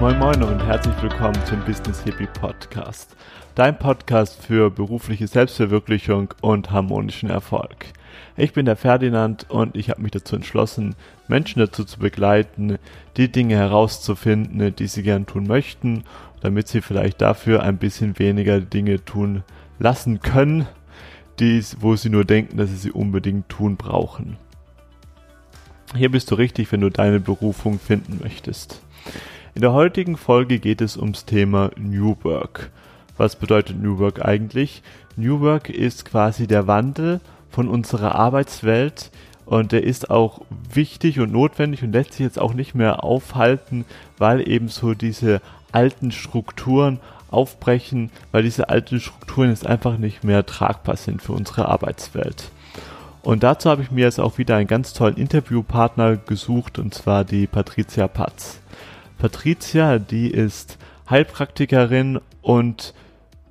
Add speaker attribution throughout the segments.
Speaker 1: Moin Moin und herzlich willkommen zum Business Hippie Podcast. Dein Podcast für berufliche Selbstverwirklichung und harmonischen Erfolg. Ich bin der Ferdinand und ich habe mich dazu entschlossen, Menschen dazu zu begleiten, die Dinge herauszufinden, die sie gern tun möchten, damit sie vielleicht dafür ein bisschen weniger Dinge tun lassen können, die, wo sie nur denken, dass sie sie unbedingt tun brauchen. Hier bist du richtig, wenn du deine Berufung finden möchtest. In der heutigen Folge geht es ums Thema New Work. Was bedeutet New Work eigentlich? New Work ist quasi der Wandel von unserer Arbeitswelt und der ist auch wichtig und notwendig und lässt sich jetzt auch nicht mehr aufhalten, weil eben so diese alten Strukturen aufbrechen, weil diese alten Strukturen jetzt einfach nicht mehr tragbar sind für unsere Arbeitswelt. Und dazu habe ich mir jetzt auch wieder einen ganz tollen Interviewpartner gesucht und zwar die Patricia Patz. Patricia, die ist Heilpraktikerin und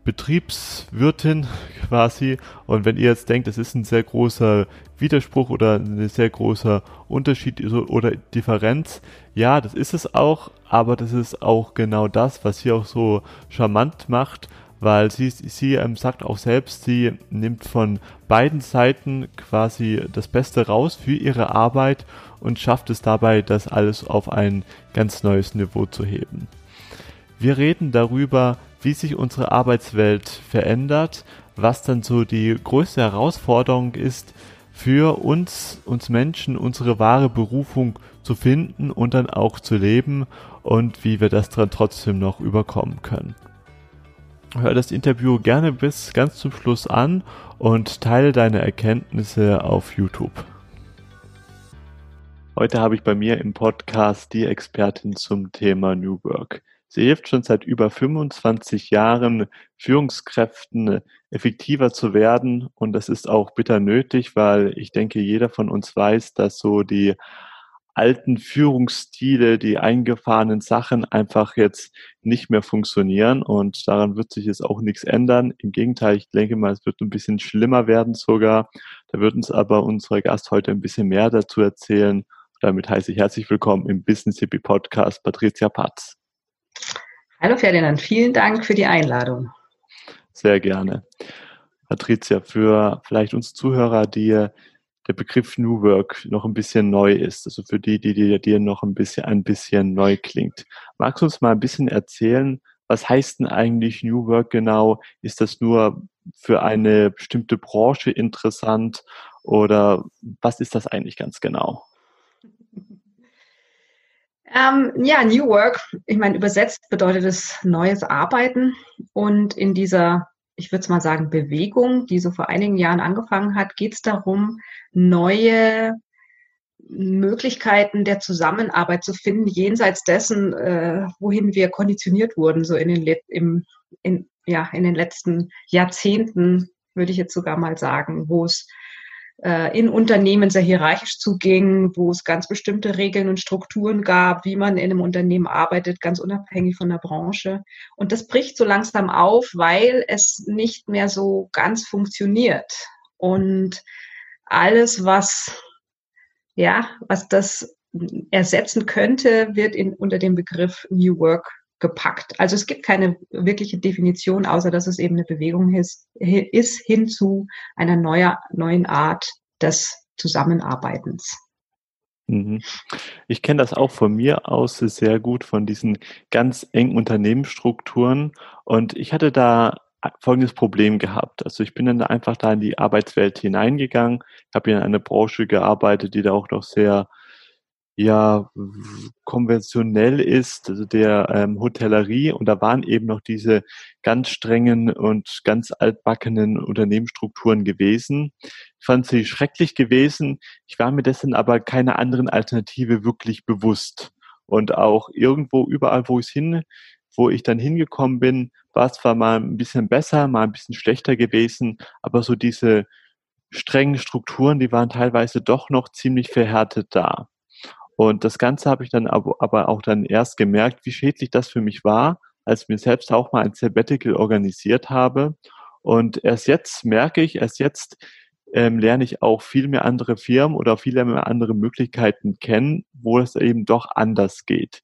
Speaker 1: Betriebswirtin quasi. Und wenn ihr jetzt denkt, das ist ein sehr großer Widerspruch oder ein sehr großer Unterschied oder Differenz, ja, das ist es auch, aber das ist auch genau das, was sie auch so charmant macht, weil sie, sie ähm, sagt auch selbst, sie nimmt von beiden Seiten quasi das Beste raus für ihre Arbeit und schafft es dabei, das alles auf ein ganz neues Niveau zu heben. Wir reden darüber, wie sich unsere Arbeitswelt verändert, was dann so die größte Herausforderung ist, für uns, uns Menschen, unsere wahre Berufung zu finden und dann auch zu leben und wie wir das dann trotzdem noch überkommen können. Hör das Interview gerne bis ganz zum Schluss an und teile deine Erkenntnisse auf YouTube. Heute habe ich bei mir im Podcast die Expertin zum Thema New Work. Sie hilft schon seit über 25 Jahren Führungskräften effektiver zu werden und das ist auch bitter nötig, weil ich denke, jeder von uns weiß, dass so die alten Führungsstile, die eingefahrenen Sachen einfach jetzt nicht mehr funktionieren und daran wird sich jetzt auch nichts ändern. Im Gegenteil, ich denke mal, es wird ein bisschen schlimmer werden sogar. Da wird uns aber unser Gast heute ein bisschen mehr dazu erzählen damit heiße ich herzlich willkommen im Business Hippie Podcast Patricia Patz.
Speaker 2: Hallo Ferdinand, vielen Dank für die Einladung.
Speaker 1: Sehr gerne. Patricia, für vielleicht uns Zuhörer, die der Begriff New Work noch ein bisschen neu ist, also für die, die dir, dir noch ein bisschen, ein bisschen neu klingt. Magst du uns mal ein bisschen erzählen, was heißt denn eigentlich New Work genau? Ist das nur für eine bestimmte Branche interessant oder was ist das eigentlich ganz genau?
Speaker 2: Ähm, ja, New Work, ich meine, übersetzt bedeutet es neues Arbeiten. Und in dieser, ich würde es mal sagen, Bewegung, die so vor einigen Jahren angefangen hat, geht es darum, neue Möglichkeiten der Zusammenarbeit zu finden, jenseits dessen, äh, wohin wir konditioniert wurden, so in den, im, in, ja, in den letzten Jahrzehnten, würde ich jetzt sogar mal sagen, wo es in Unternehmen sehr hierarchisch zuging, wo es ganz bestimmte Regeln und Strukturen gab, wie man in einem Unternehmen arbeitet, ganz unabhängig von der Branche. Und das bricht so langsam auf, weil es nicht mehr so ganz funktioniert. Und alles, was, ja, was das ersetzen könnte, wird in, unter dem Begriff New Work gepackt. Also es gibt keine wirkliche Definition, außer dass es eben eine Bewegung ist, ist hin zu einer neuer, neuen Art des Zusammenarbeitens.
Speaker 1: Mhm. Ich kenne das auch von mir aus sehr gut, von diesen ganz engen Unternehmensstrukturen. Und ich hatte da folgendes Problem gehabt. Also ich bin dann einfach da in die Arbeitswelt hineingegangen, habe in einer Branche gearbeitet, die da auch noch sehr ja konventionell ist, also der ähm, Hotellerie. Und da waren eben noch diese ganz strengen und ganz altbackenen Unternehmensstrukturen gewesen. Ich fand sie schrecklich gewesen. Ich war mir dessen aber keine anderen Alternative wirklich bewusst. Und auch irgendwo, überall, wo ich hin, wo ich dann hingekommen bin, war es zwar mal ein bisschen besser, mal ein bisschen schlechter gewesen, aber so diese strengen Strukturen, die waren teilweise doch noch ziemlich verhärtet da. Und das Ganze habe ich dann aber auch dann erst gemerkt, wie schädlich das für mich war, als ich mir selbst auch mal ein Sabbatical organisiert habe. Und erst jetzt merke ich, erst jetzt ähm, lerne ich auch viel mehr andere Firmen oder viele mehr andere Möglichkeiten kennen, wo es eben doch anders geht.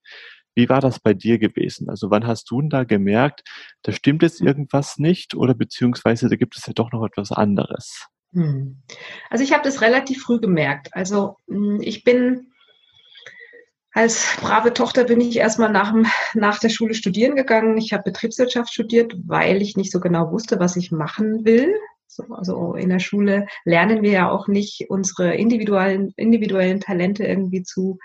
Speaker 1: Wie war das bei dir gewesen? Also wann hast du denn da gemerkt, da stimmt jetzt irgendwas nicht oder beziehungsweise da gibt es ja doch noch etwas anderes? Hm.
Speaker 2: Also ich habe das relativ früh gemerkt. Also hm, ich bin als brave Tochter bin ich erstmal nach, nach der Schule studieren gegangen. Ich habe Betriebswirtschaft studiert, weil ich nicht so genau wusste, was ich machen will. So, also in der Schule lernen wir ja auch nicht unsere individuellen, individuellen Talente irgendwie zu,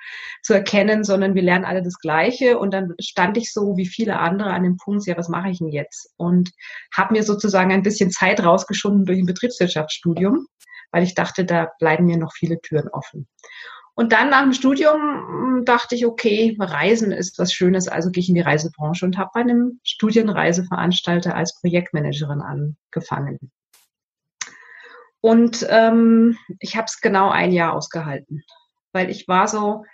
Speaker 2: zu erkennen, sondern wir lernen alle das Gleiche. Und dann stand ich so wie viele andere an dem Punkt, ja, was mache ich denn jetzt? Und habe mir sozusagen ein bisschen Zeit rausgeschunden durch ein Betriebswirtschaftsstudium, weil ich dachte, da bleiben mir noch viele Türen offen. Und dann nach dem Studium hm, dachte ich, okay, Reisen ist was Schönes, also gehe ich in die Reisebranche und habe bei einem Studienreiseveranstalter als Projektmanagerin angefangen. Und ähm, ich habe es genau ein Jahr ausgehalten, weil ich war so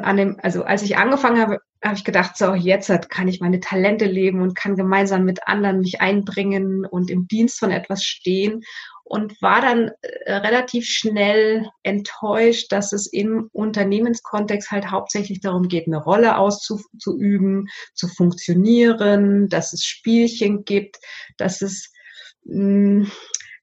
Speaker 2: an dem, also als ich angefangen habe, habe ich gedacht, so jetzt kann ich meine Talente leben und kann gemeinsam mit anderen mich einbringen und im Dienst von etwas stehen und war dann äh, relativ schnell enttäuscht, dass es im Unternehmenskontext halt hauptsächlich darum geht, eine Rolle auszuüben, zu funktionieren, dass es Spielchen gibt, dass es mh, hm,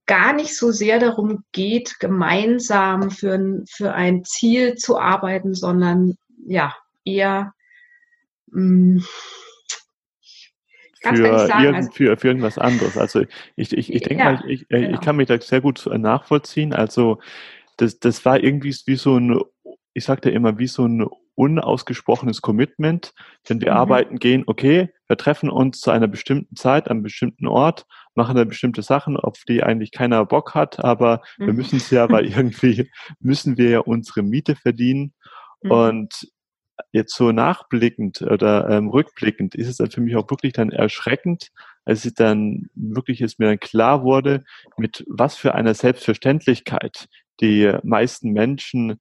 Speaker 2: gar nicht so sehr darum geht, gemeinsam für ein, für ein Ziel zu arbeiten, sondern ja, eher mh, hm,
Speaker 1: für, irgend, also, für, für irgendwas anderes. Also ich, ich, ich denke ja, mal, ich, genau. ich kann mich da sehr gut nachvollziehen. Also das, das war irgendwie wie so ein, ich sagte immer, wie so ein unausgesprochenes Commitment, wenn wir mhm. arbeiten gehen, okay, wir treffen uns zu einer bestimmten Zeit, an einem bestimmten Ort, machen da bestimmte Sachen, auf die eigentlich keiner Bock hat, aber mhm. wir müssen es ja, weil irgendwie müssen wir ja unsere Miete verdienen. Mhm. Und jetzt so nachblickend oder ähm, rückblickend ist es dann für mich auch wirklich dann erschreckend, als es dann wirklich es mir dann klar wurde, mit was für einer Selbstverständlichkeit die meisten Menschen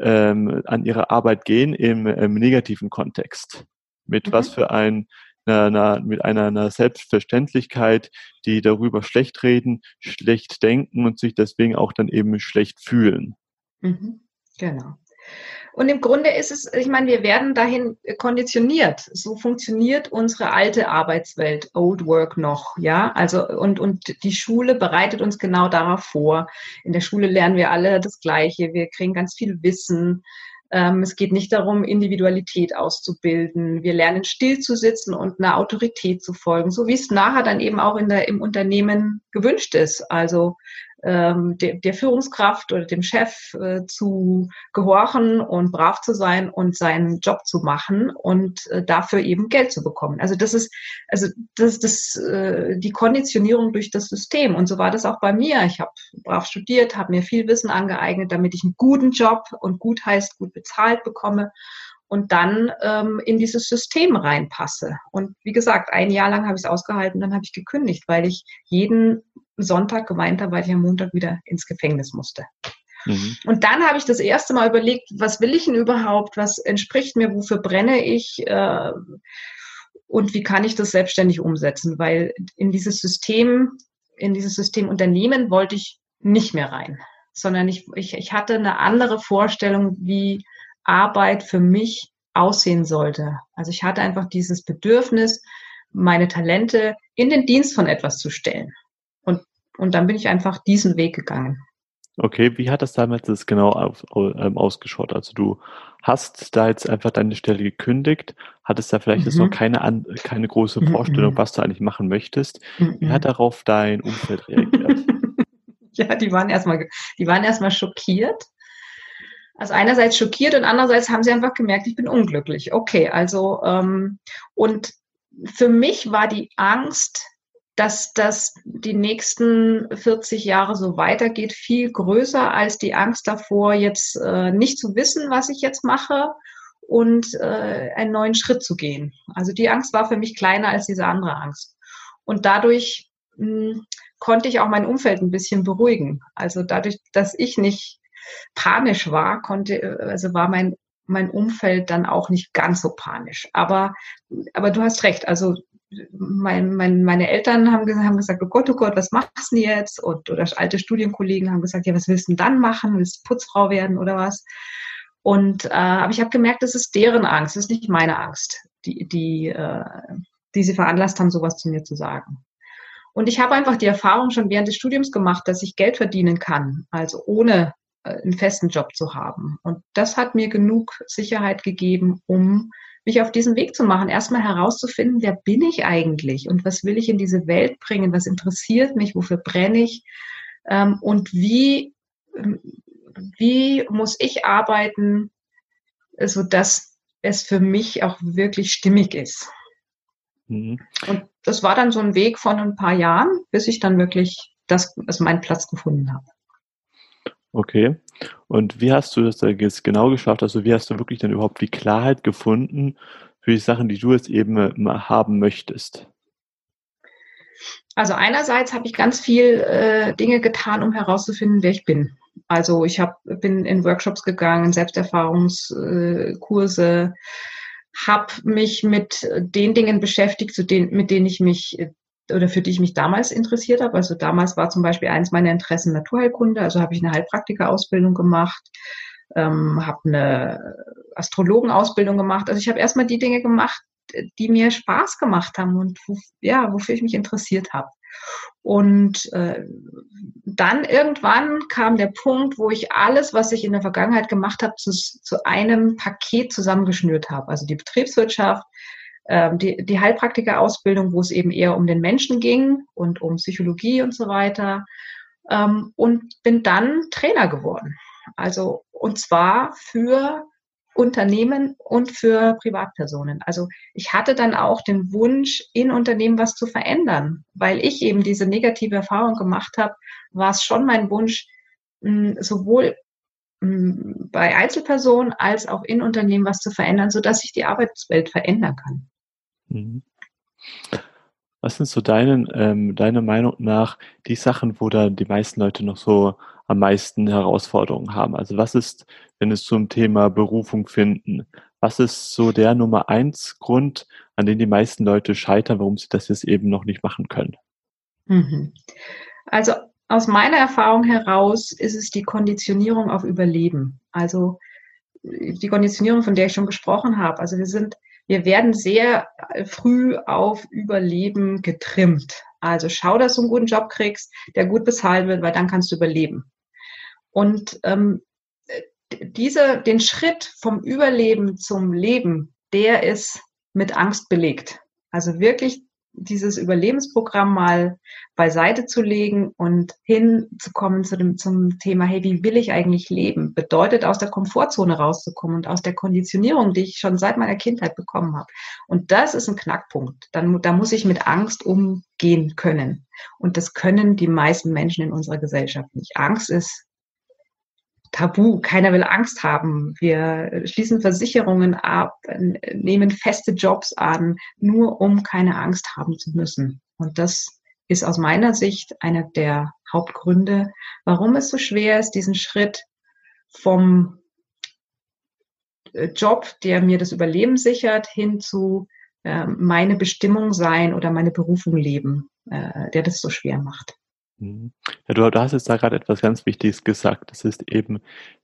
Speaker 1: ähm, an ihre Arbeit gehen im, im negativen Kontext. Mit mhm. was für ein einer, einer, mit einer, einer Selbstverständlichkeit, die darüber schlecht reden, schlecht denken und sich deswegen auch dann eben schlecht fühlen.
Speaker 2: Mhm. Genau. Und im Grunde ist es, ich meine, wir werden dahin konditioniert. So funktioniert unsere alte Arbeitswelt, Old Work noch, ja. Also, und, und die Schule bereitet uns genau darauf vor. In der Schule lernen wir alle das Gleiche. Wir kriegen ganz viel Wissen. Ähm, es geht nicht darum, Individualität auszubilden. Wir lernen still zu sitzen und einer Autorität zu folgen, so wie es nachher dann eben auch in der, im Unternehmen gewünscht ist. Also ähm, der, der Führungskraft oder dem Chef äh, zu gehorchen und brav zu sein und seinen Job zu machen und äh, dafür eben Geld zu bekommen. Also das ist also das das äh, die Konditionierung durch das System und so war das auch bei mir. Ich habe brav studiert, habe mir viel Wissen angeeignet, damit ich einen guten Job und gut heißt gut bezahlt bekomme und dann ähm, in dieses System reinpasse. Und wie gesagt, ein Jahr lang habe ich es ausgehalten, dann habe ich gekündigt, weil ich jeden Sonntag geweint habe, weil ich am Montag wieder ins Gefängnis musste. Mhm. Und dann habe ich das erste Mal überlegt, was will ich denn überhaupt? Was entspricht mir? Wofür brenne ich? Äh, und wie kann ich das selbstständig umsetzen? Weil in dieses System, in dieses System Unternehmen wollte ich nicht mehr rein, sondern ich, ich, ich hatte eine andere Vorstellung, wie Arbeit für mich aussehen sollte. Also ich hatte einfach dieses Bedürfnis, meine Talente in den Dienst von etwas zu stellen. Und dann bin ich einfach diesen Weg gegangen.
Speaker 1: Okay, wie hat das damals das genau auf, ähm, ausgeschaut? Also du hast da jetzt einfach deine Stelle gekündigt, hattest da vielleicht mhm. jetzt noch mhm. keine, an, keine große Vorstellung, mhm. was du eigentlich machen möchtest. Mhm. Wie hat darauf dein Umfeld reagiert?
Speaker 2: ja, die waren erstmal, die waren erstmal schockiert. Also einerseits schockiert und andererseits haben sie einfach gemerkt, ich bin unglücklich. Okay, also ähm, und für mich war die Angst, dass das die nächsten 40 Jahre so weitergeht, viel größer als die Angst davor, jetzt äh, nicht zu wissen, was ich jetzt mache und äh, einen neuen Schritt zu gehen. Also die Angst war für mich kleiner als diese andere Angst. Und dadurch mh, hm, konnte ich auch mein Umfeld ein bisschen beruhigen. Also dadurch, dass ich nicht panisch war, konnte, also war mein mein Umfeld dann auch nicht ganz so panisch. Aber, aber du hast recht. Also mein, mein, meine Eltern haben, haben gesagt, oh Gott, oh Gott, was machst du jetzt? Und, oder alte Studienkollegen haben gesagt, ja, was willst du denn dann machen? Willst du Putzfrau werden oder was? Und äh, aber ich habe gemerkt, das ist deren Angst, das ist nicht meine Angst, die, die, äh, die sie veranlasst haben, sowas zu mir zu sagen. Und ich habe einfach die Erfahrung schon während des Studiums gemacht, dass ich Geld verdienen kann, also ohne äh, einen festen Job zu haben. Und das hat mir genug Sicherheit gegeben, um mich auf diesen Weg zu machen, erstmal herauszufinden, wer bin ich eigentlich und was will ich in diese Welt bringen, was interessiert mich, wofür brenne ich ähm, und wie, ähm, wie muss ich arbeiten, sodass es für mich auch wirklich stimmig ist. Mhm. Und das war dann so ein Weg von ein paar Jahren, bis ich dann wirklich das, also meinen Platz gefunden habe.
Speaker 1: Okay. Und wie hast du das da jetzt genau geschafft? Also wie hast du wirklich dann überhaupt die Klarheit gefunden für die Sachen, die du jetzt eben haben möchtest?
Speaker 2: Also einerseits habe ich ganz viel äh, Dinge getan, um herauszufinden, wer ich bin. Also ich hab, bin in Workshops gegangen, Selbsterfahrungskurse, äh, habe mich mit den Dingen beschäftigt, zu denen, mit denen ich mich äh, oder für die ich mich damals interessiert habe. Also damals war zum Beispiel eins meiner Interessen Naturheilkunde, also habe ich eine Heilpraktika-Ausbildung gemacht, ähm, habe eine Astrologenausbildung gemacht. Also ich habe erstmal die Dinge gemacht, die mir Spaß gemacht haben und wo, ja, wofür ich mich interessiert habe. Und äh, dann irgendwann kam der Punkt, wo ich alles, was ich in der Vergangenheit gemacht habe, zu, zu einem Paket zusammengeschnürt habe. Also die Betriebswirtschaft, die, die Heilpraktika-Ausbildung, wo es eben eher um den Menschen ging und um Psychologie und so weiter. Ähm, und bin dann Trainer geworden. Also, und zwar für Unternehmen und für Privatpersonen. Also ich hatte dann auch den Wunsch, in Unternehmen was zu verändern, weil ich eben diese negative Erfahrung gemacht habe, war es schon mein Wunsch, sowohl bei Einzelpersonen als auch in Unternehmen was zu verändern, sodass sich die Arbeitswelt verändern kann. Mhm.
Speaker 1: Was sind so deinen, ähm, deiner Meinung nach die Sachen, wo da die meisten Leute noch so am meisten Herausforderungen haben? Also was ist, wenn es zum Thema Berufung finden, was ist so der Nummer eins Grund, an den die meisten Leute scheitern, warum sie das jetzt eben noch nicht machen können?
Speaker 2: Mhm. Also aus meiner Erfahrung heraus ist es die Konditionierung auf Überleben. Also die Konditionierung, von der ich schon gesprochen habe. Also wir sind wir werden sehr früh auf Überleben getrimmt. Also schau, dass du einen guten Job kriegst, der gut bezahlt wird, weil dann kannst du überleben. Und ähm, diese, den Schritt vom Überleben zum Leben, der ist mit Angst belegt. Also wirklich dieses Überlebensprogramm mal beiseite zu legen und hinzukommen zu dem, zum Thema, hey, wie will ich eigentlich leben? Bedeutet, aus der Komfortzone rauszukommen und aus der Konditionierung, die ich schon seit meiner Kindheit bekommen habe. Und das ist ein Knackpunkt. Dann, da muss ich mit Angst umgehen können. Und das können die meisten Menschen in unserer Gesellschaft nicht. Angst ist tabu. Keiner will Angst haben. Wir schließen Versicherungen ab, nehmen feste Jobs an, nur um keine Angst haben zu müssen. Und das ist aus meiner Sicht einer der Hauptgründe, warum es so schwer ist, diesen Schritt vom äh, Job, der mir das Überleben sichert, hin zu äh, meine Bestimmung sein oder meine Berufung leben, äh, der das so schwer macht.
Speaker 1: Mhm. Ja, du, du hast jetzt da gerade etwas ganz Wichtiges gesagt. Das ist eben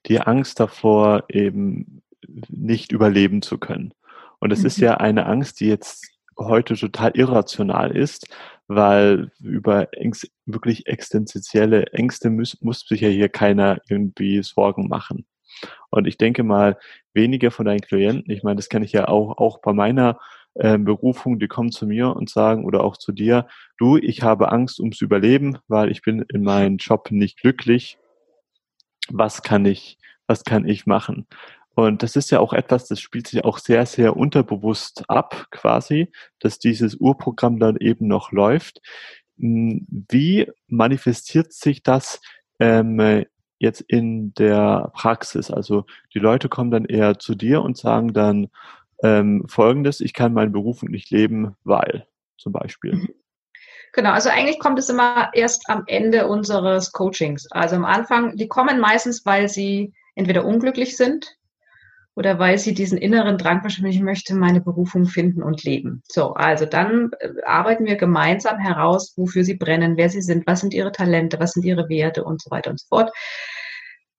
Speaker 1: die Angst davor, eben nicht überleben zu können. Und es mhm. ist ja eine Angst, die jetzt heute total irrational ist, weil über Ängste, wirklich existenzielle Ängste muss, muss sich ja hier keiner irgendwie Sorgen machen. Und ich denke mal, weniger von deinen Klienten, ich meine, das kann ich ja auch, auch bei meiner äh, Berufung, die kommen zu mir und sagen oder auch zu dir, du, ich habe Angst ums Überleben, weil ich bin in meinem Job nicht glücklich. Was kann ich, was kann ich machen? Und das ist ja auch etwas, das spielt sich auch sehr, sehr unterbewusst ab, quasi, dass dieses Urprogramm dann eben noch läuft. Hm, wie manifestiert sich das ähm, jetzt in der Praxis? Also die Leute kommen dann eher zu dir und sagen dann, ähm, folgendes, ich kann meinen Beruf nicht leben, weil zum Beispiel. Mhm.
Speaker 2: Genau, also eigentlich kommt es immer erst am Ende unseres Coachings. Also am Anfang, die kommen meistens, weil sie entweder unglücklich sind oder weil sie diesen inneren Drang wahrscheinlich, ich möchte meine Berufung finden und leben. So, also dann äh, arbeiten wir gemeinsam heraus, wofür sie brennen, wer sie sind, was sind ihre Talente, was sind ihre Werte und so weiter und so fort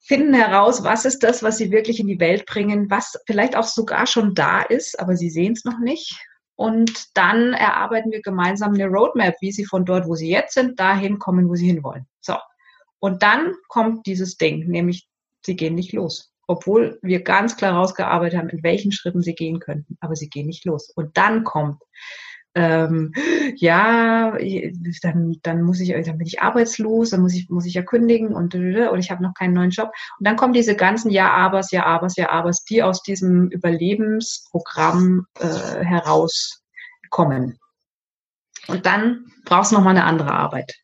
Speaker 2: finden heraus, was ist das, was sie wirklich in die Welt bringen, was vielleicht auch sogar schon da ist, aber sie sehen es noch nicht. Und dann erarbeiten wir gemeinsam eine Roadmap, wie sie von dort, wo sie jetzt sind, dahin kommen, wo sie hinwollen. So. Und dann kommt dieses Ding, nämlich sie gehen nicht los. Obwohl wir ganz klar rausgearbeitet haben, in welchen Schritten sie gehen könnten. Aber sie gehen nicht los. Und dann kommt ähm, ja, dann, dann muss ich, dann bin ich arbeitslos, dann muss ich, muss ich ja kündigen und, und ich habe noch keinen neuen Job. Und dann kommen diese ganzen Ja-Abers, Ja-Abers, Ja-Abers, die aus diesem Überlebensprogramm äh, herauskommen. Und dann brauchst du nochmal eine andere Arbeit.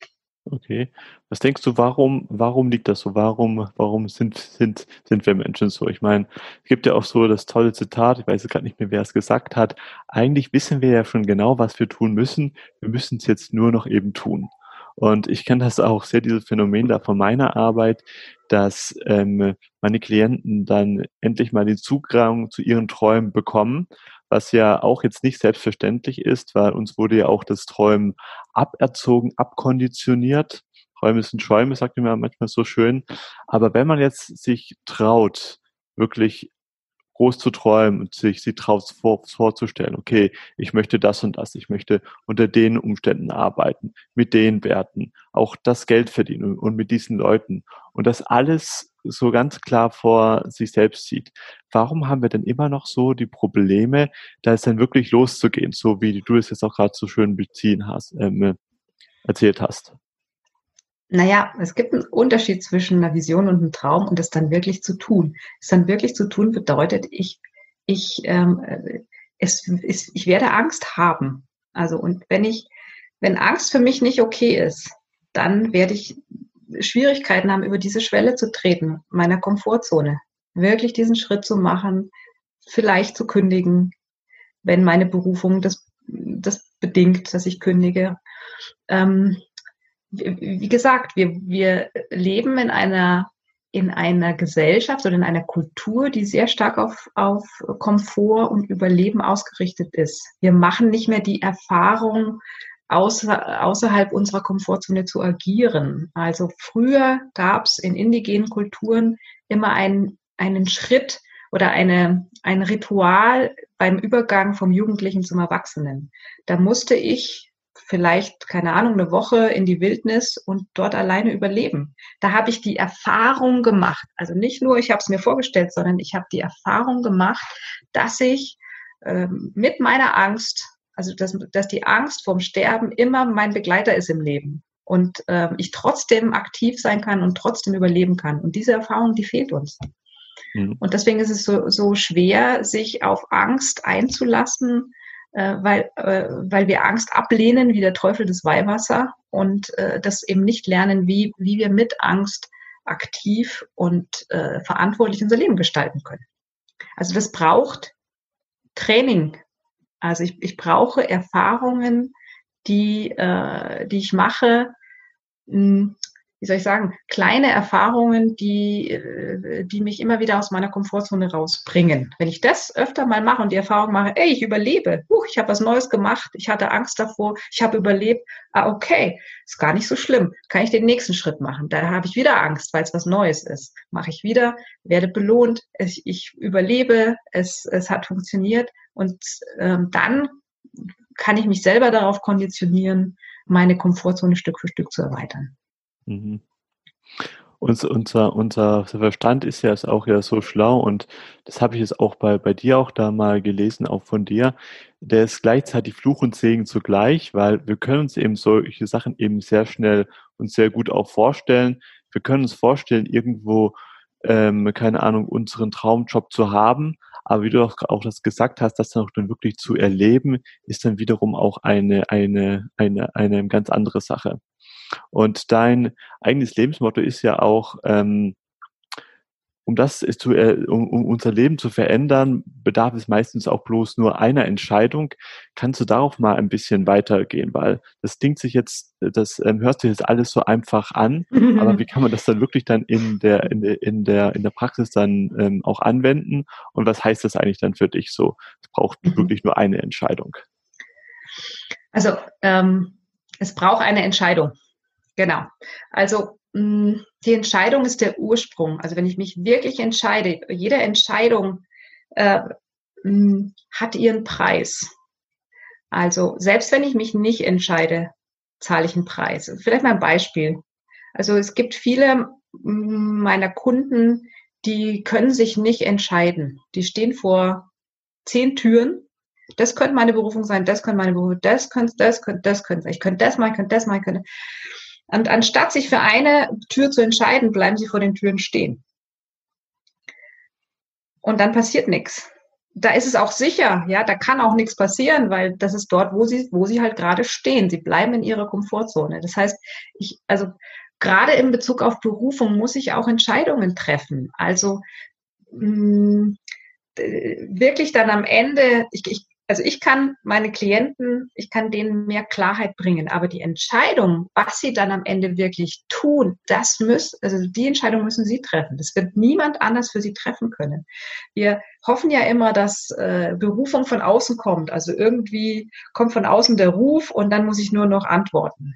Speaker 1: Okay. Was denkst du, warum, warum liegt das so? Warum, warum sind, sind, sind wir Menschen so? Ich meine, es gibt ja auch so das tolle Zitat, ich weiß jetzt gerade nicht mehr, wer es gesagt hat. Eigentlich wissen wir ja schon genau, was wir tun müssen. Wir müssen es jetzt nur noch eben tun. Und ich kenne das auch sehr, dieses Phänomen da von meiner Arbeit, dass ähm, meine Klienten dann endlich mal den Zugang zu ihren Träumen bekommen, was ja auch jetzt nicht selbstverständlich ist, weil uns wurde ja auch das Träumen aberzogen, abkonditioniert. Träume sind Schäume, sagt man manchmal so schön. Aber wenn man jetzt sich traut, wirklich groß zu träumen und sich sie traut vor, vorzustellen, okay, ich möchte das und das, ich möchte unter den Umständen arbeiten, mit den Werten, auch das Geld verdienen und mit diesen Leuten und das alles so ganz klar vor sich selbst sieht. Warum haben wir denn immer noch so die Probleme, da es dann wirklich loszugehen, so wie du es jetzt auch gerade so schön beziehen hast, ähm, erzählt hast?
Speaker 2: Naja, es gibt einen Unterschied zwischen einer Vision und einem Traum und das dann wirklich zu tun. Es dann wirklich zu tun bedeutet, ich, ich, ähm, es, es, ich werde Angst haben. Also, und wenn ich, wenn Angst für mich nicht okay ist, dann werde ich Schwierigkeiten haben, über diese Schwelle zu treten, meiner Komfortzone. Wirklich diesen Schritt zu machen, vielleicht zu kündigen, wenn meine Berufung das, das bedingt, dass ich kündige. Ähm, wie gesagt, wir, wir leben in einer, in einer Gesellschaft oder in einer Kultur, die sehr stark auf, auf Komfort und Überleben ausgerichtet ist. Wir machen nicht mehr die Erfahrung, außer, außerhalb unserer Komfortzone zu agieren. Also früher gab es in indigenen Kulturen immer einen, einen Schritt oder eine, ein Ritual beim Übergang vom Jugendlichen zum Erwachsenen. Da musste ich vielleicht, keine Ahnung, eine Woche in die Wildnis und dort alleine überleben. Da habe ich die Erfahrung gemacht, also nicht nur, ich habe es mir vorgestellt, sondern ich habe die Erfahrung gemacht, dass ich ähm, mit meiner Angst, also dass, dass die Angst vorm Sterben immer mein Begleiter ist im Leben und äh, ich trotzdem aktiv sein kann und trotzdem überleben kann. Und diese Erfahrung, die fehlt uns. Mhm. Und deswegen ist es so, so schwer, sich auf Angst einzulassen, äh, weil, äh, weil wir Angst ablehnen wie der Teufel des Weihwasser und äh, das eben nicht lernen, wie, wie wir mit Angst aktiv und äh, verantwortlich unser Leben gestalten können. Also das braucht Training. Also ich, ich brauche Erfahrungen, die, äh, die ich mache, mh, wie soll ich sagen, kleine Erfahrungen, die, äh, die mich immer wieder aus meiner Komfortzone rausbringen. Wenn ich das öfter mal mache und die Erfahrung mache, ey, ich überlebe, huch, ich habe was Neues gemacht, ich hatte Angst davor, ich habe überlebt, ah, okay, ist gar nicht so schlimm, kann ich den nächsten Schritt machen. Da habe ich wieder Angst, weil es was Neues ist. Mache ich wieder, werde belohnt, ich, ich überlebe, es, es hat funktioniert. Und ähm, dann kann ich mich selber darauf konditionieren, meine Komfortzone Stück für Stück zu erweitern. Mhm.
Speaker 1: Unser, unser, Verstand ist ja auch ja so schlau und das habe ich jetzt auch bei, bei dir auch da mal gelesen, auch von dir. Der ist gleichzeitig Fluch und Segen zugleich, weil wir können uns eben solche Sachen eben sehr schnell und sehr gut auch vorstellen. Wir können uns vorstellen, irgendwo, ähm, keine Ahnung, unseren Traumjob zu haben, aber wie du auch, auch das gesagt hast, das dann auch dann wirklich zu erleben, ist dann wiederum auch eine, eine, eine, eine ganz andere Sache. Und dein eigenes Lebensmotto ist ja auch, ähm, um das zu, äh, um, um unser Leben zu verändern, bedarf es meistens auch bloß nur einer Entscheidung. Kannst du darauf mal ein bisschen weitergehen? Weil das klingt sich jetzt, das ähm, hörst du jetzt alles so einfach an, aber wie kann man das dann wirklich dann in der, in der, in der, in der Praxis dann ähm, auch anwenden? Und was heißt das eigentlich dann für dich so? Es braucht mhm. wirklich nur eine Entscheidung.
Speaker 2: Also ähm, es braucht eine Entscheidung. Genau. Also mh, mm, die Entscheidung ist der Ursprung. Also wenn ich mich wirklich entscheide, jede Entscheidung äh, hat ihren Preis. Also selbst wenn ich mich nicht entscheide, zahle ich einen Preis. Vielleicht mal ein Beispiel. Also es gibt viele meiner Kunden, die können sich nicht entscheiden. Die stehen vor zehn Türen. Das könnte meine Berufung sein, das könnte meine Berufung, das könnte, das könnte, das könnte, ich könnte das mal, ich könnte das mal, ich könnte. Und anstatt sich für eine Tür zu entscheiden, bleiben sie vor den Türen stehen. Und dann passiert nichts. Da ist es auch sicher, ja, da kann auch nichts passieren, weil das ist dort, wo sie, wo sie halt gerade stehen. Sie bleiben in ihrer Komfortzone. Das heißt, ich, also gerade in Bezug auf Berufung muss ich auch Entscheidungen treffen. Also mh, mm, wirklich dann am Ende, ich, ich, also ich kann meine Klienten, ich kann denen mehr Klarheit bringen, aber die Entscheidung, was sie dann am Ende wirklich tun, das müssen, also die Entscheidung müssen sie treffen. Das wird niemand anders für sie treffen können. Wir hoffen ja immer, dass äh, Berufung von außen kommt. Also irgendwie kommt von außen der Ruf und dann muss ich nur noch antworten.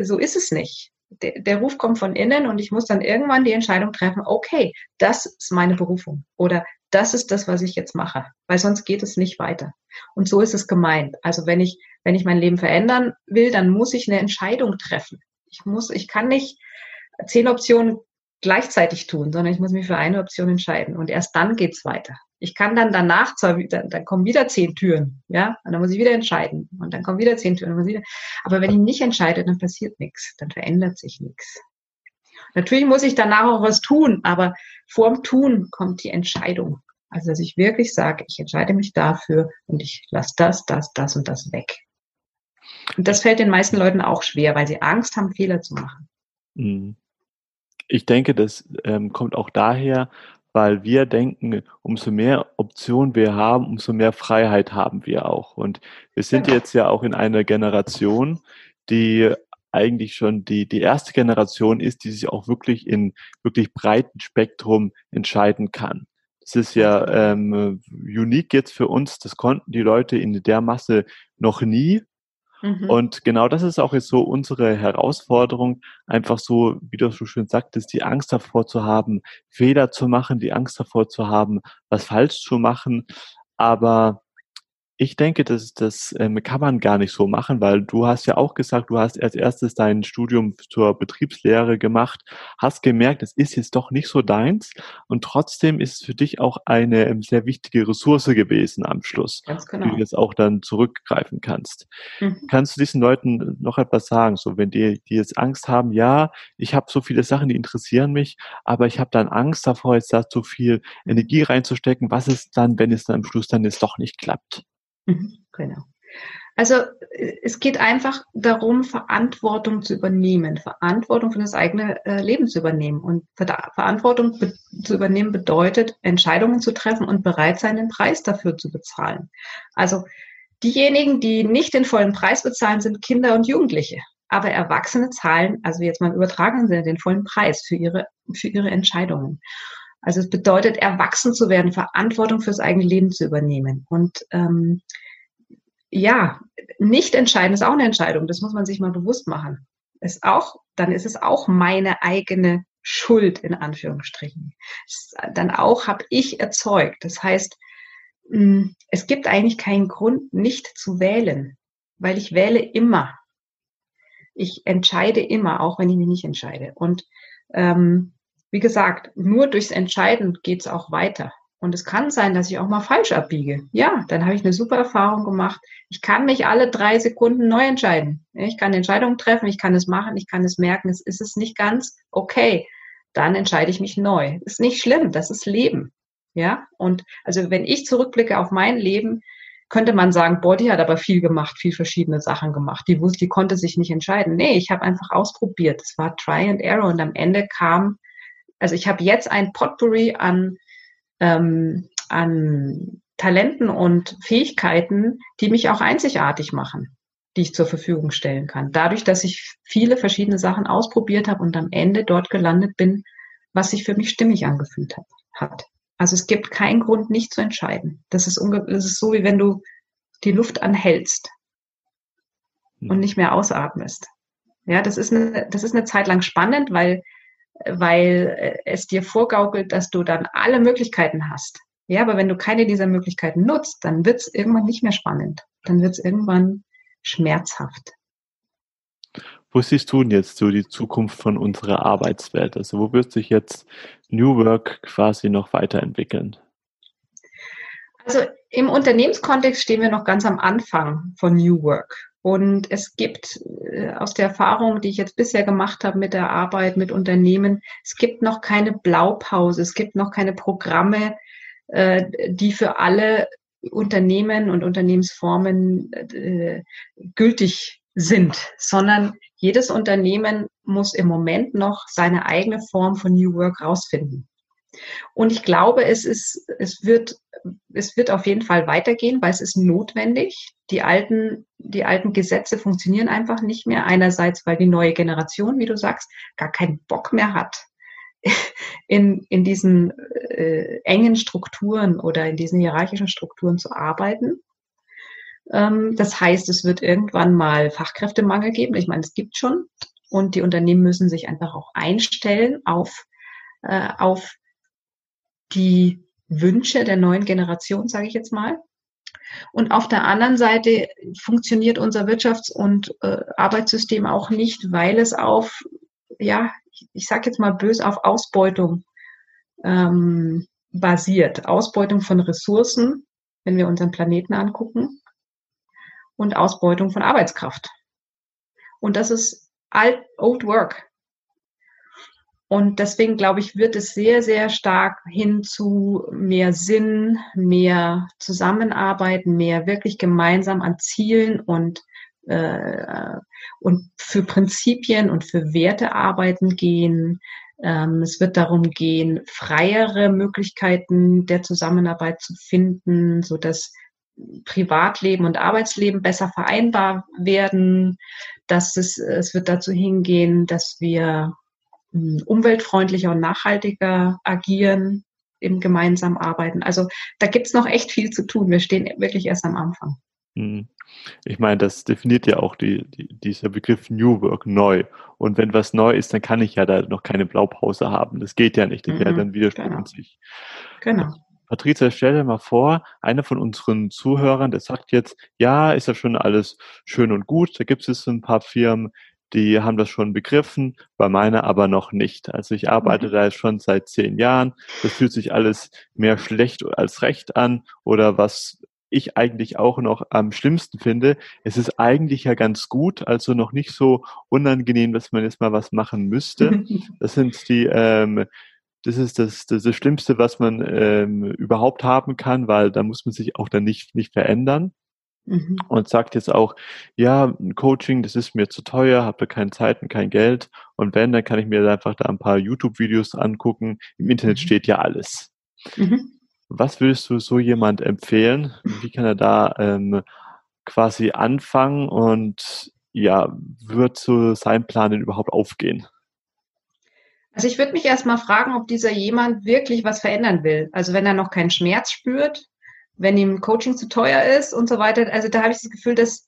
Speaker 2: So ist es nicht der, Ruf kommt von innen und ich muss dann irgendwann die Entscheidung treffen, okay, das ist meine Berufung oder das ist das, was ich jetzt mache, weil sonst geht es nicht weiter. Und so ist es gemeint. Also wenn ich, wenn ich mein Leben verändern will, dann muss ich eine Entscheidung treffen. Ich muss, ich kann nicht zehn Optionen gleichzeitig tun, sondern ich muss mich für eine Option entscheiden und erst dann geht's weiter. Ich kann dann danach zwar wieder, dann kommen wieder zehn Türen, ja, und dann muss ich wieder entscheiden und dann kommen wieder zehn Türen. Wieder, aber wenn ich nicht entscheide, dann passiert nichts, dann verändert sich nichts. Natürlich muss ich danach auch was tun, aber vorm Tun kommt die Entscheidung. Also dass ich wirklich sage, ich entscheide mich dafür und ich lasse das, das, das und das weg. Und das fällt den meisten Leuten auch schwer, weil sie Angst haben, Fehler zu machen.
Speaker 1: Mhm. Ich denke, das ähm, kommt auch daher, weil wir denken, umso mehr Optionen wir haben, umso mehr Freiheit haben wir auch. Und wir sind genau. jetzt ja auch in einer Generation, die eigentlich schon die, die erste Generation ist, die sich auch wirklich in wirklich breiten Spektrum entscheiden kann. Das ist ja ähm, unique jetzt für uns. Das konnten die Leute in der Masse noch nie. Mhm. Und genau das ist auch jetzt so unsere Herausforderung, einfach so, wie du so schön sagtest, die Angst davor zu haben, Fehler zu machen, die Angst davor zu haben, was falsch zu machen. Aber ich denke, das, das ähm, kann man gar nicht so machen, weil du hast ja auch gesagt, du hast als erstes dein Studium zur Betriebslehre gemacht, hast gemerkt, es ist jetzt doch nicht so deins und trotzdem ist es für dich auch eine ähm, sehr wichtige Ressource gewesen am Schluss,
Speaker 2: Ganz genau.
Speaker 1: die du jetzt auch dann zurückgreifen kannst. Mhm. Kannst du diesen Leuten noch etwas sagen, so wenn die, die jetzt Angst haben, ja, ich habe so viele Sachen, die interessieren mich, aber ich habe dann Angst davor, jetzt da so viel Energie reinzustecken, was ist dann, wenn es dann am Schluss dann jetzt doch nicht klappt?
Speaker 2: Mhm, genau. Also es geht einfach darum, Verantwortung zu übernehmen, Verantwortung für das eigene äh, Leben zu übernehmen. Und Verantwortung zu übernehmen bedeutet, Entscheidungen zu treffen und bereit sein, den Preis dafür zu bezahlen. Also diejenigen, die nicht den vollen Preis bezahlen, sind Kinder und Jugendliche. Aber Erwachsene zahlen, also jetzt mal im übertragenen Sinne, den vollen Preis für ihre, für ihre Entscheidungen. Also es bedeutet, erwachsen zu werden, Verantwortung fürs eigene Leben zu übernehmen. Und ähm, ja, nicht entscheiden ist auch eine Entscheidung. Das muss man sich mal bewusst machen. Ist auch, dann ist es auch meine eigene Schuld in Anführungsstrichen. Dann auch habe ich erzeugt. Das heißt, hm, es gibt eigentlich keinen Grund, nicht zu wählen, weil ich wähle immer. Ich entscheide immer, auch wenn ich mich nicht entscheide. Und ähm, wie gesagt, nur durchs Entscheiden geht's auch weiter. Und es kann sein, dass ich auch mal falsch abbiege. Ja, dann habe ich eine super Erfahrung gemacht. Ich kann mich alle drei Sekunden neu entscheiden. Ich kann Entscheidungen treffen, ich kann es machen, ich kann es merken, es ist es nicht ganz okay. Dann entscheide ich mich neu. Ist nicht schlimm, das ist Leben. Ja, und also wenn ich zurückblicke auf mein Leben, könnte man sagen, Body hat aber viel gemacht, viel verschiedene Sachen gemacht. Die wusste, die konnte sich nicht entscheiden. Nee, ich habe einfach ausprobiert. Es war Try and Error und am Ende kam also ich habe jetzt ein Potpourri an, ähm, an Talenten und Fähigkeiten, die mich auch einzigartig machen, die ich zur Verfügung stellen kann. Dadurch, dass ich viele verschiedene Sachen ausprobiert habe und am Ende dort gelandet bin, was sich für mich stimmig angefühlt hat. Also es gibt keinen Grund, nicht zu entscheiden. Das ist, das ist so, wie wenn du die Luft anhältst und hm. nicht mehr ausatmest. Ja, das ist eine, das ist eine Zeit lang spannend, weil weil äh, es dir vorgaukelt, dass du dann alle Möglichkeiten hast. Ja, aber wenn du keine dieser Möglichkeiten nutzt, dann wird es irgendwann nicht mehr spannend. Dann wird es irgendwann schmerzhaft.
Speaker 1: Wo siehst du denn jetzt so die Zukunft von unserer Arbeitswelt? Also wo wird sich jetzt New Work quasi noch weiterentwickeln?
Speaker 2: Also im Unternehmenskontext stehen wir noch ganz am Anfang von New Work. Und es gibt äh, aus der Erfahrung, die ich jetzt bisher gemacht habe mit der Arbeit mit Unternehmen, es gibt noch keine Blaupause, es gibt noch keine Programme, äh, die für alle Unternehmen und Unternehmensformen äh, gültig sind, sondern jedes Unternehmen muss im Moment noch seine eigene Form von New Work rausfinden. Und ich glaube, es ist, es wird, es wird auf jeden Fall weitergehen, weil es ist notwendig. Die alten, die alten Gesetze funktionieren einfach nicht mehr. Einerseits, weil die neue Generation, wie du sagst, gar keinen Bock mehr hat, in, in diesen äh, engen Strukturen oder in diesen hierarchischen Strukturen zu arbeiten. Ähm, das heißt, es wird irgendwann mal Fachkräftemangel geben. Ich meine, es gibt schon. Und die Unternehmen müssen sich einfach auch einstellen auf, äh, auf die Wünsche der neuen Generation, sage ich jetzt mal. Und auf der anderen Seite funktioniert unser Wirtschafts- und äh, Arbeitssystem auch nicht, weil es auf, ja, ich, ich sage jetzt mal bös, auf Ausbeutung ähm, basiert. Ausbeutung von Ressourcen, wenn wir unseren Planeten angucken, und Ausbeutung von Arbeitskraft. Und das ist Old Work. Und deswegen glaube ich, wird es sehr, sehr stark hin zu mehr Sinn, mehr Zusammenarbeiten, mehr wirklich gemeinsam an Zielen und, äh, und für Prinzipien und für Werte arbeiten gehen. Ähm, es wird darum gehen, freiere Möglichkeiten der Zusammenarbeit zu finden, so dass Privatleben und Arbeitsleben besser vereinbar werden, dass es, es wird dazu hingehen, dass wir umweltfreundlicher und nachhaltiger agieren, im gemeinsamen Arbeiten. Also da gibt es noch echt viel zu tun. Wir stehen wirklich erst am Anfang.
Speaker 1: Hm. Ich meine, das definiert ja auch die, die, dieser Begriff New Work neu. Und wenn was neu ist, dann kann ich ja da noch keine Blaupause haben. Das geht ja nicht. Das wäre mhm, dann widersprüchlich. Genau. genau. Patricia, stell dir mal vor, einer von unseren Zuhörern, der sagt jetzt, ja, ist ja schon alles schön und gut. Da gibt es ein paar Firmen, die haben das schon begriffen, bei meiner aber noch nicht. Also ich arbeite mhm. da jetzt schon seit zehn Jahren. Das fühlt sich alles mehr schlecht als recht an oder was ich eigentlich auch noch am schlimmsten finde, es ist eigentlich ja ganz gut, also noch nicht so unangenehm, dass man jetzt mal was machen müsste. Das sind die ähm, das ist das, das, das Schlimmste, was man ähm, überhaupt haben kann, weil da muss man sich auch dann nicht, nicht verändern. Mhm. Und sagt jetzt auch, ja, ein Coaching, das ist mir zu teuer, habe keine Zeit und kein Geld. Und wenn, dann kann ich mir einfach da ein paar YouTube-Videos angucken. Im Internet mhm. steht ja alles. Mhm. Was würdest du so jemand empfehlen? Wie kann er da ähm, quasi anfangen und ja, wird so sein Plan denn überhaupt aufgehen?
Speaker 2: Also ich würde mich erstmal fragen, ob dieser jemand wirklich was verändern will. Also wenn er noch keinen Schmerz spürt, wenn ihm Coaching zu teuer ist und so weiter. Also da habe ich das Gefühl, dass,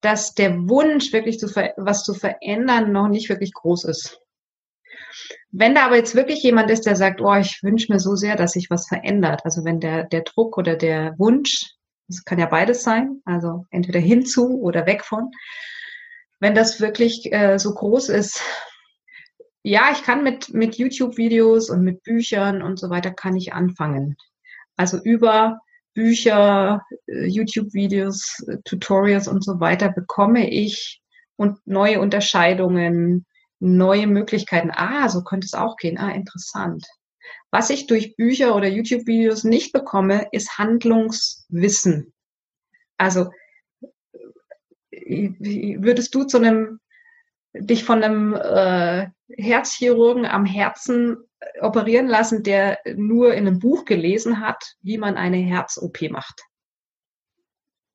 Speaker 2: dass der Wunsch, wirklich zu was zu verändern, noch nicht wirklich groß ist. Wenn da aber jetzt wirklich jemand ist, der sagt, oh, ich wünsche mir so sehr, dass sich was verändert, also wenn der, der Druck oder der Wunsch, das kann ja beides sein, also entweder hinzu oder weg von, wenn das wirklich äh, so groß ist, ja, ich kann mit, mit YouTube-Videos und mit Büchern und so weiter kann ich anfangen. Also über Bücher, äh, YouTube-Videos, äh, Tutorials und so weiter bekomme ich und neue Unterscheidungen, neue Möglichkeiten. Ah, so könnte es auch gehen. Ah, interessant. Was ich durch Bücher oder YouTube-Videos nicht bekomme, ist Handlungswissen. Also äh, würdest du zu einem dich von einem äh, Herzchirurgen am Herzen operieren lassen, der nur in einem Buch gelesen hat, wie man eine Herz-OP macht?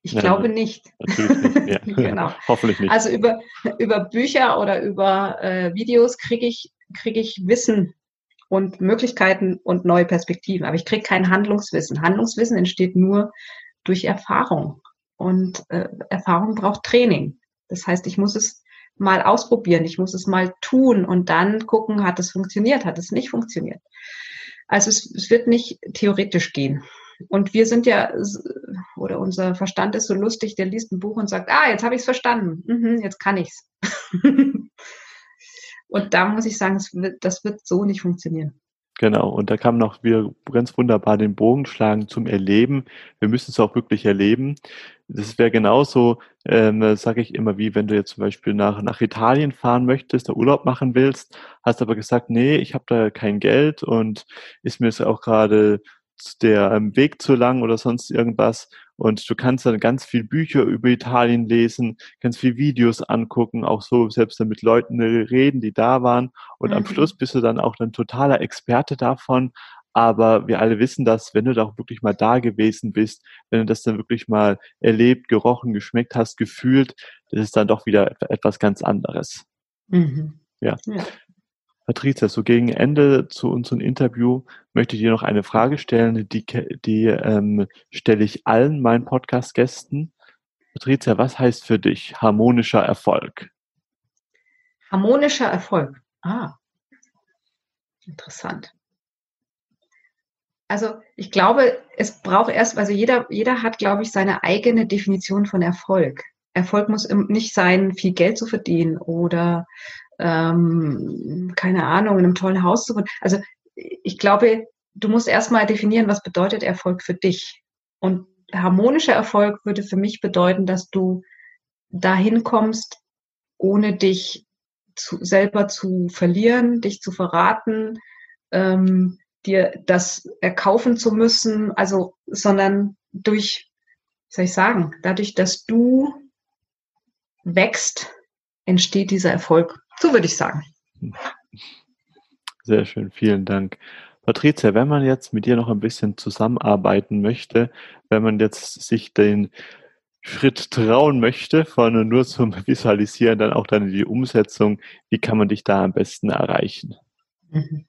Speaker 2: Ich ja, glaube nicht. Nicht. Genau. Hoffentlich nicht. Also über, über Bücher oder über äh, Videos kriege ich, krieg ich Wissen und Möglichkeiten und neue Perspektiven. Aber ich kriege kein Handlungswissen. Handlungswissen entsteht nur durch Erfahrung. Und äh, Erfahrung braucht Training. Das heißt, ich muss es mal ausprobieren, ich muss es mal tun und dann gucken, hat es funktioniert, hat es nicht funktioniert. Also es, es wird nicht theoretisch gehen. Und wir sind ja, oder unser Verstand ist so lustig, der liest ein Buch und sagt, ah, jetzt habe ich es verstanden, mhm, jetzt kann ich's. und da muss ich sagen, das wird, das wird so nicht funktionieren.
Speaker 1: Genau, und da kann man auch wieder ganz wunderbar den Bogen schlagen zum Erleben. Wir müssen es auch wirklich erleben. Das wäre genauso, ähm, sage ich immer, wie wenn du jetzt zum Beispiel nach, nach Italien fahren möchtest, da Urlaub machen willst, hast aber gesagt, nee, ich habe da kein Geld und ist mir es auch gerade der ähm, Weg zu lang oder sonst irgendwas. Und du kannst dann ganz viel Bücher über Italien lesen, ganz viel Videos angucken, auch so selbst dann mit Leuten reden, die da waren. Und mhm. am Schluss bist du dann auch ein totaler Experte davon. Aber wir alle wissen dass wenn du da auch wirklich mal da gewesen bist, wenn du das dann wirklich mal erlebt, gerochen, geschmeckt hast, gefühlt, das ist dann doch wieder etwas ganz anderes. Mhm. Ja. ja. Patricia, so gegen Ende zu unserem Interview möchte ich dir noch eine Frage stellen, die, die ähm, stelle ich allen meinen Podcast-Gästen. Patricia, was heißt für dich harmonischer Erfolg?
Speaker 2: Harmonischer Erfolg. Ah, interessant. Also ich glaube, es braucht erst, also jeder, jeder hat, glaube ich, seine eigene Definition von Erfolg. Erfolg muss nicht sein, viel Geld zu verdienen oder ähm, keine Ahnung, in einem tollen Haus zu wohnen. Also ich glaube, du musst erstmal definieren, was bedeutet Erfolg für dich. Und harmonischer Erfolg würde für mich bedeuten, dass du dahin kommst, ohne dich zu, selber zu verlieren, dich zu verraten, ähm, dir das erkaufen zu müssen, also, sondern durch, wie soll ich sagen, dadurch, dass du wächst, entsteht dieser Erfolg. So würde ich sagen.
Speaker 1: Sehr schön, vielen Dank. Patricia, wenn man jetzt mit dir noch ein bisschen zusammenarbeiten möchte, wenn man jetzt sich den Schritt trauen möchte, von nur zum Visualisieren, dann auch dann in die Umsetzung, wie kann man dich da am besten erreichen? Mhm.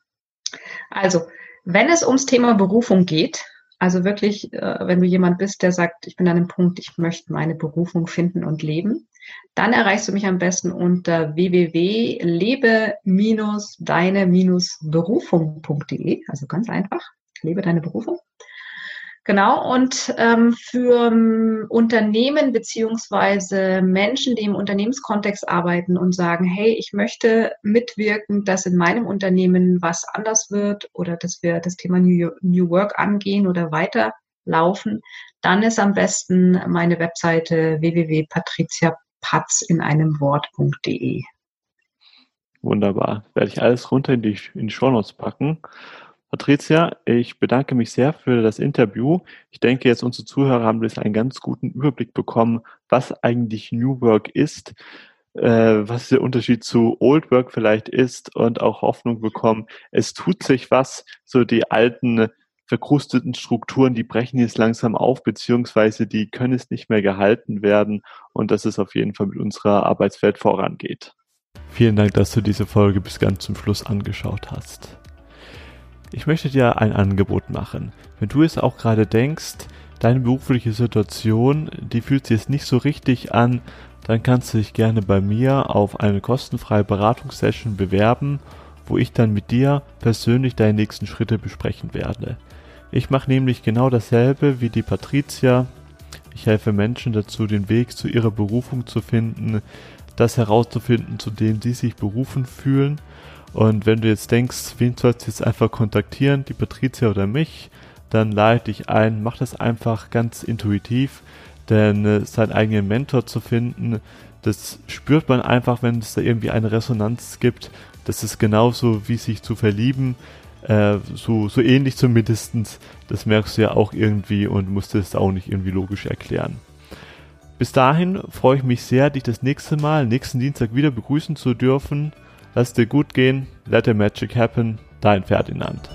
Speaker 2: Also, wenn es ums Thema Berufung geht, also wirklich, äh, wenn du jemand bist, der sagt, ich bin an dem Punkt, ich möchte meine Berufung finden und leben, dann erreichst du mich am besten unter www.lebe-deine-berufung.de, also ganz einfach, lebe deine Berufung. Genau, und ähm, für ähm, Unternehmen beziehungsweise Menschen, die im Unternehmenskontext arbeiten und sagen, hey, ich möchte mitwirken, dass in meinem Unternehmen was anders wird oder dass wir das Thema New, New Work angehen oder weiterlaufen, dann ist am besten meine Webseite www.patricia.patz in einem Wort.de.
Speaker 1: Wunderbar. Werde ich alles runter in die, in die Show Notes packen. Patricia, ich bedanke mich sehr für das Interview. Ich denke, jetzt unsere Zuhörer haben jetzt einen ganz guten Überblick bekommen, was eigentlich New Work ist, äh, was der Unterschied zu Old Work vielleicht ist und auch Hoffnung bekommen. Es tut sich was, so die alten verkrusteten Strukturen, die brechen jetzt langsam auf, beziehungsweise die können es nicht mehr gehalten werden und dass es auf jeden Fall mit unserer Arbeitswelt vorangeht. Vielen Dank, dass du diese Folge bis ganz zum Schluss angeschaut hast. Ich möchte dir ein Angebot machen. Wenn du es auch gerade denkst, deine berufliche Situation, die fühlt sich jetzt nicht so richtig an, dann kannst du dich gerne bei mir auf eine kostenfreie Beratungssession bewerben, wo ich dann mit dir persönlich deine nächsten Schritte besprechen werde. Ich mache nämlich genau dasselbe wie die Patricia. Ich helfe Menschen dazu, den Weg zu ihrer Berufung zu finden, das herauszufinden, zu dem sie sich berufen fühlen und wenn du jetzt denkst, wen sollst du jetzt einfach kontaktieren, die Patricia oder mich, dann lade dich ein, mach das einfach ganz intuitiv, denn äh, seinen eigenen Mentor zu finden, das spürt man einfach, wenn es da irgendwie eine Resonanz gibt. Das ist genauso wie sich zu verlieben, äh, so, so ähnlich zumindestens. Das merkst du ja auch irgendwie und musst es auch nicht irgendwie logisch erklären. Bis dahin freue ich mich sehr, dich das nächste Mal, nächsten Dienstag wieder begrüßen zu dürfen. Lass dir gut gehen, let the magic happen, dein Ferdinand.